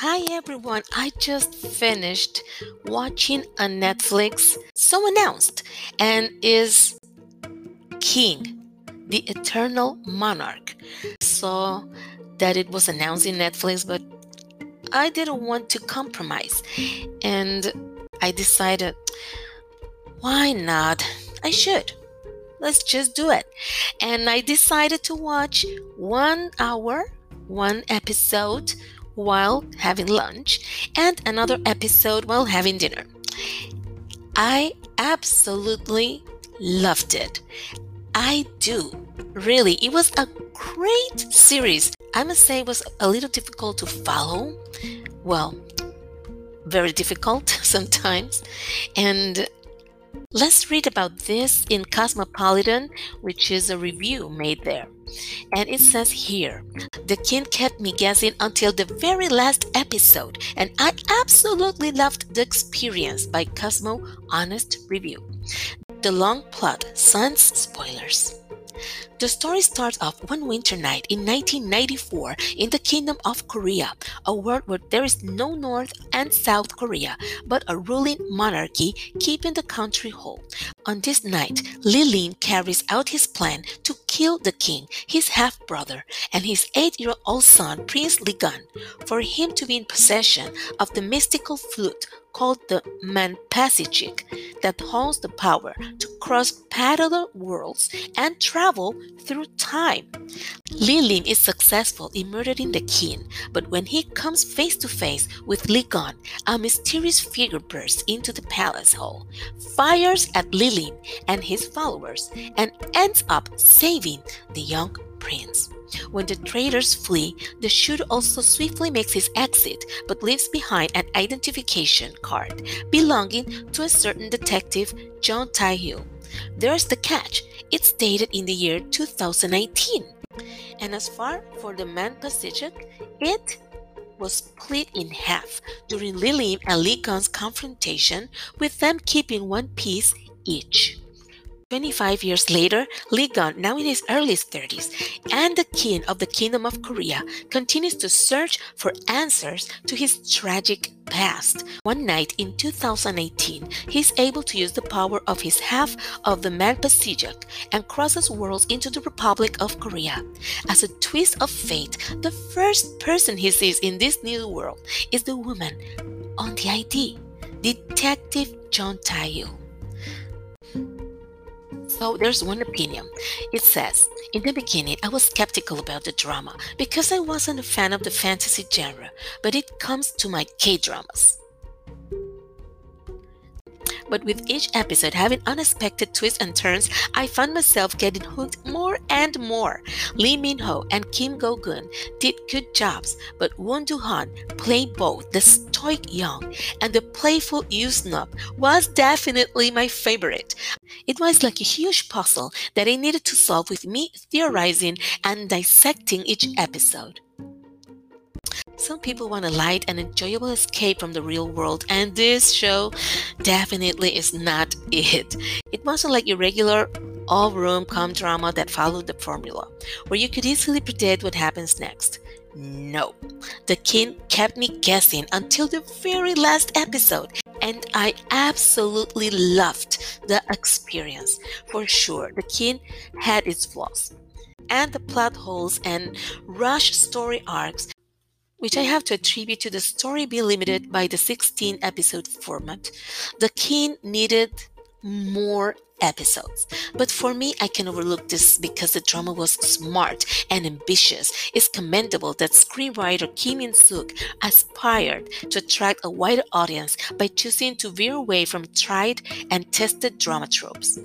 Hi everyone, I just finished watching a Netflix So Announced and is King, the Eternal Monarch. Saw that it was announced in Netflix, but I didn't want to compromise. And I decided, why not? I should. Let's just do it. And I decided to watch one hour, one episode while having lunch and another episode while having dinner. I absolutely loved it. I do. Really, it was a great series. I must say it was a little difficult to follow. Well, very difficult sometimes. And let's read about this in Cosmopolitan, which is a review made there. And it says here The king kept me guessing until the very last episode, and I absolutely loved the experience by Cosmo Honest Review. The long plot, sans spoilers. The story starts off one winter night in 1994 in the Kingdom of Korea, a world where there is no North and South Korea, but a ruling monarchy keeping the country whole. On this night, Lilin carries out his plan to kill the king, his half brother, and his eight year old son, Prince Ligan, for him to be in possession of the mystical flute called the Manpasijik that holds the power to cross parallel worlds and travel through time. Lilin is successful in murdering the king, but when he comes face to face with Ligon, a mysterious figure bursts into the palace hall, fires at Lilin and his followers, and ends up saving the young prince. When the traders flee, the shooter also swiftly makes his exit but leaves behind an identification card belonging to a certain detective, John Tae-hyo. There's the catch. It's dated in the year 2019. And as far for the Manpasijik, it was split in half during Lilin and Ligon's confrontation, with them keeping one piece each. 25 years later, Lee Gun, now in his early 30s, and the king of the Kingdom of Korea, continues to search for answers to his tragic past. One night in 2018, he's able to use the power of his half of the Manpasijak and crosses worlds into the Republic of Korea. As a twist of fate, the first person he sees in this new world is the woman on the ID, Detective John Tae-hyo. So there's one opinion. It says, in the beginning, I was skeptical about the drama because I wasn't a fan of the fantasy genre, but it comes to my K dramas. But with each episode having unexpected twists and turns, I found myself getting hooked more and more. Lee Min Ho and Kim Go Eun did good jobs, but Woo Do Hwan played both the stoic young and the playful Yu Snub was definitely my favorite. It was like a huge puzzle that I needed to solve with me theorizing and dissecting each episode. Some people want a light and enjoyable escape from the real world, and this show definitely is not it. It wasn't like your regular all room com drama that followed the formula, where you could easily predict what happens next. No, the king kept me guessing until the very last episode, and I absolutely loved the experience. For sure, the king had its flaws, and the plot holes and rush story arcs which I have to attribute to the story being limited by the 16 episode format. The King needed more episodes. But for me, I can overlook this because the drama was smart and ambitious. It's commendable that screenwriter Kim In Suk aspired to attract a wider audience by choosing to veer away from tried and tested drama tropes.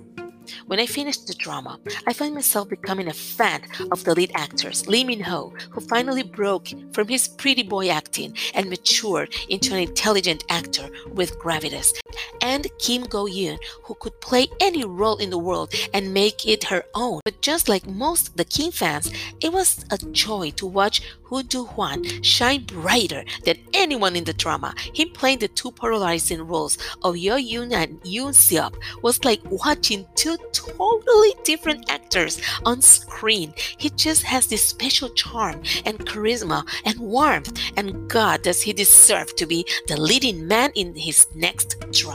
When I finished the drama, I found myself becoming a fan of the lead actors, Lee Min Ho, who finally broke from his pretty boy acting and matured into an intelligent actor with gravitas, and Kim Go Eun, who could play any role in the world and make it her own. But just like most the Kim fans, it was a joy to watch Woo Do Hwan shine brighter than anyone in the drama. Him playing the two polarizing roles of Yo Yoon and Yoon Seop was like watching two totally different actors on screen. He just has this special charm and charisma and warmth, and God, does he deserve to be the leading man in his next drama.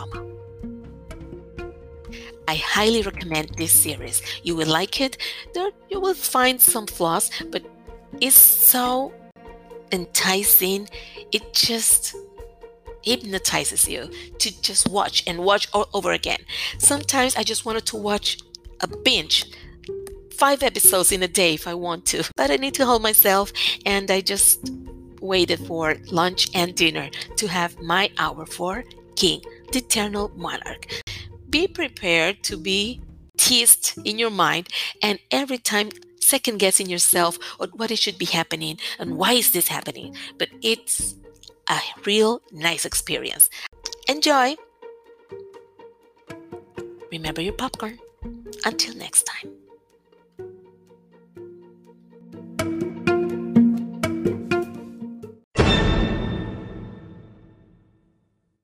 I highly recommend this series. You will like it. There you will find some flaws, but it's so enticing. It just hypnotizes you to just watch and watch all over again. Sometimes I just wanted to watch a binge, five episodes in a day if I want to, but I need to hold myself and I just waited for lunch and dinner to have my hour for King, the Eternal Monarch. Be prepared to be teased in your mind and every time second guessing yourself on what it should be happening and why is this happening. But it's a real nice experience. Enjoy! Remember your popcorn. Until next time.